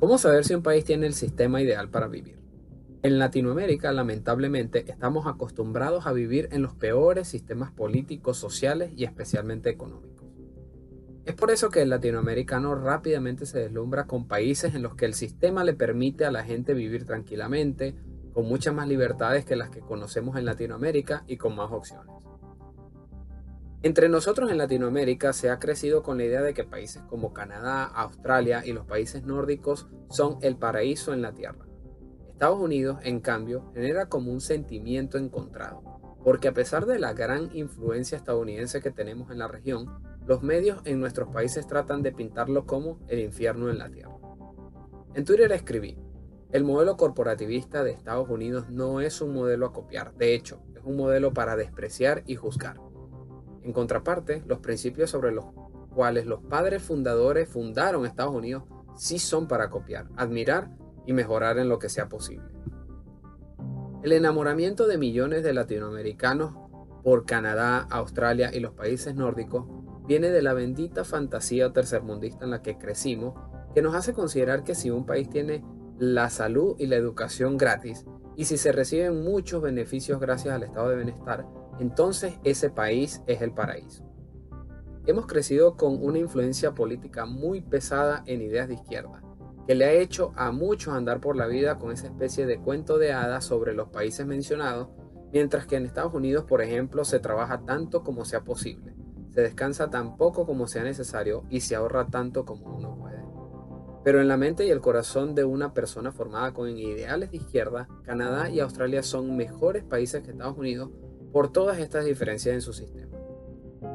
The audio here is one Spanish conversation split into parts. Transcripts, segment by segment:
¿Cómo saber si un país tiene el sistema ideal para vivir? En Latinoamérica, lamentablemente, estamos acostumbrados a vivir en los peores sistemas políticos, sociales y especialmente económicos. Es por eso que el latinoamericano rápidamente se deslumbra con países en los que el sistema le permite a la gente vivir tranquilamente, con muchas más libertades que las que conocemos en Latinoamérica y con más opciones. Entre nosotros en Latinoamérica se ha crecido con la idea de que países como Canadá, Australia y los países nórdicos son el paraíso en la Tierra. Estados Unidos, en cambio, genera como un sentimiento encontrado, porque a pesar de la gran influencia estadounidense que tenemos en la región, los medios en nuestros países tratan de pintarlo como el infierno en la Tierra. En Twitter escribí, el modelo corporativista de Estados Unidos no es un modelo a copiar, de hecho, es un modelo para despreciar y juzgar. En contraparte, los principios sobre los cuales los padres fundadores fundaron Estados Unidos sí son para copiar, admirar y mejorar en lo que sea posible. El enamoramiento de millones de latinoamericanos por Canadá, Australia y los países nórdicos viene de la bendita fantasía tercermundista en la que crecimos, que nos hace considerar que si un país tiene la salud y la educación gratis, y si se reciben muchos beneficios gracias al estado de bienestar, entonces ese país es el paraíso. Hemos crecido con una influencia política muy pesada en ideas de izquierda, que le ha hecho a muchos andar por la vida con esa especie de cuento de hadas sobre los países mencionados, mientras que en Estados Unidos, por ejemplo, se trabaja tanto como sea posible, se descansa tan poco como sea necesario y se ahorra tanto como uno puede. Pero en la mente y el corazón de una persona formada con ideales de izquierda, Canadá y Australia son mejores países que Estados Unidos por todas estas diferencias en su sistema.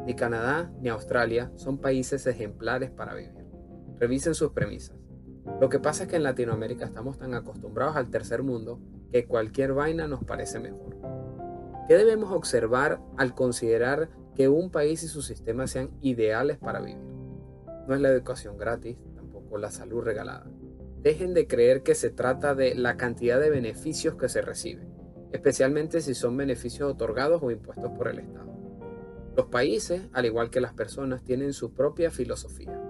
Ni Canadá ni Australia son países ejemplares para vivir. Revisen sus premisas. Lo que pasa es que en Latinoamérica estamos tan acostumbrados al tercer mundo que cualquier vaina nos parece mejor. ¿Qué debemos observar al considerar que un país y su sistema sean ideales para vivir? No es la educación gratis, tampoco la salud regalada. Dejen de creer que se trata de la cantidad de beneficios que se reciben especialmente si son beneficios otorgados o impuestos por el Estado. Los países, al igual que las personas, tienen su propia filosofía.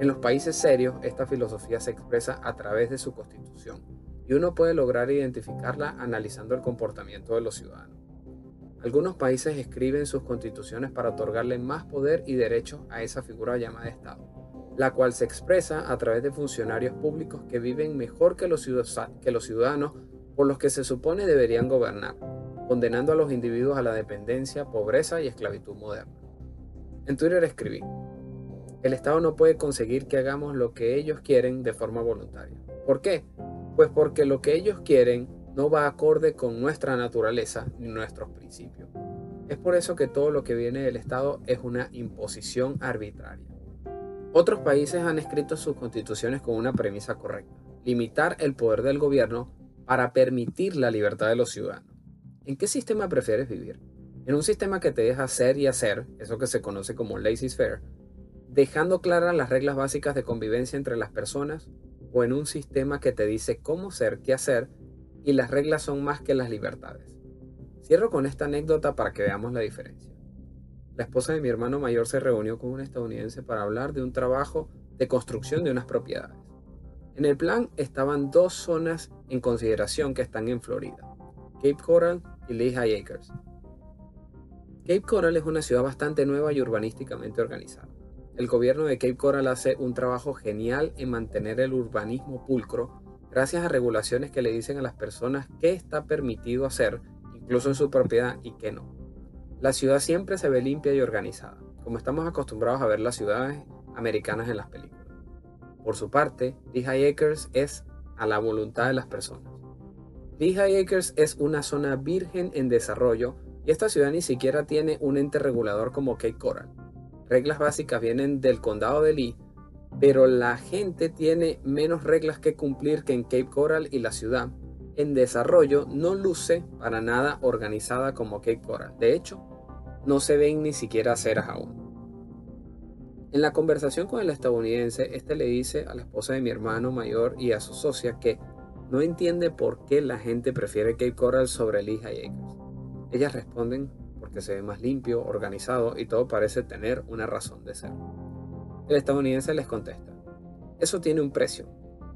En los países serios, esta filosofía se expresa a través de su constitución y uno puede lograr identificarla analizando el comportamiento de los ciudadanos. Algunos países escriben sus constituciones para otorgarle más poder y derechos a esa figura llamada Estado, la cual se expresa a través de funcionarios públicos que viven mejor que los, ciudadanos por los que se supone deberían gobernar, condenando a los individuos a la dependencia, pobreza y esclavitud moderna. En Twitter escribí, el Estado no puede conseguir que hagamos lo que ellos quieren de forma voluntaria. ¿Por qué? Pues porque lo que ellos quieren no va acorde con nuestra naturaleza ni nuestros principios. Es por eso que todo lo que viene del Estado es una imposición arbitraria. Otros países han escrito sus constituciones con una premisa correcta, limitar el poder del gobierno para permitir la libertad de los ciudadanos. ¿En qué sistema prefieres vivir? ¿En un sistema que te deja ser y hacer, eso que se conoce como laissez-faire, dejando claras las reglas básicas de convivencia entre las personas, o en un sistema que te dice cómo ser, qué hacer, y las reglas son más que las libertades? Cierro con esta anécdota para que veamos la diferencia. La esposa de mi hermano mayor se reunió con un estadounidense para hablar de un trabajo de construcción de unas propiedades. En el plan estaban dos zonas en consideración que están en Florida, Cape Coral y Lehigh Acres. Cape Coral es una ciudad bastante nueva y urbanísticamente organizada. El gobierno de Cape Coral hace un trabajo genial en mantener el urbanismo pulcro gracias a regulaciones que le dicen a las personas qué está permitido hacer, incluso en su propiedad, y qué no. La ciudad siempre se ve limpia y organizada, como estamos acostumbrados a ver las ciudades americanas en las películas. Por su parte, Lehigh Acres es a la voluntad de las personas. Lehigh Acres es una zona virgen en desarrollo y esta ciudad ni siquiera tiene un ente regulador como Cape Coral. Reglas básicas vienen del condado de Lee, pero la gente tiene menos reglas que cumplir que en Cape Coral y la ciudad. En desarrollo no luce para nada organizada como Cape Coral. De hecho, no se ven ni siquiera aceras aún. En la conversación con el estadounidense, este le dice a la esposa de mi hermano mayor y a su socia que no entiende por qué la gente prefiere Cape Coral sobre Lehigh Acres. Ellas responden porque se ve más limpio, organizado y todo parece tener una razón de ser. El estadounidense les contesta, eso tiene un precio.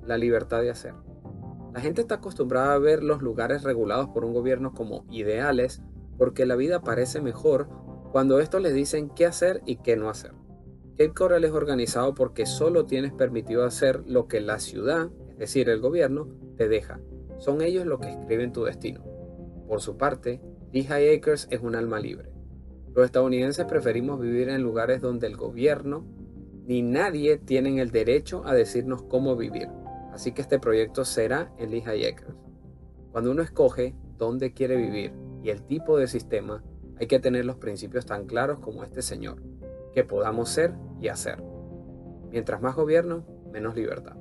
la libertad de hacer. La gente está acostumbrada a ver los lugares regulados por un gobierno como ideales porque la vida parece mejor cuando estos les dicen qué hacer y qué no hacer. Cape Coral es organizado porque solo tienes permitido hacer lo que la ciudad, es decir, el gobierno, te deja. Son ellos los que escriben tu destino. Por su parte, Lehigh Acres es un alma libre. Los estadounidenses preferimos vivir en lugares donde el gobierno ni nadie tienen el derecho a decirnos cómo vivir. Así que este proyecto será en Lehigh Acres. Cuando uno escoge dónde quiere vivir y el tipo de sistema, hay que tener los principios tan claros como este señor, que podamos ser y hacer. Mientras más gobierno, menos libertad.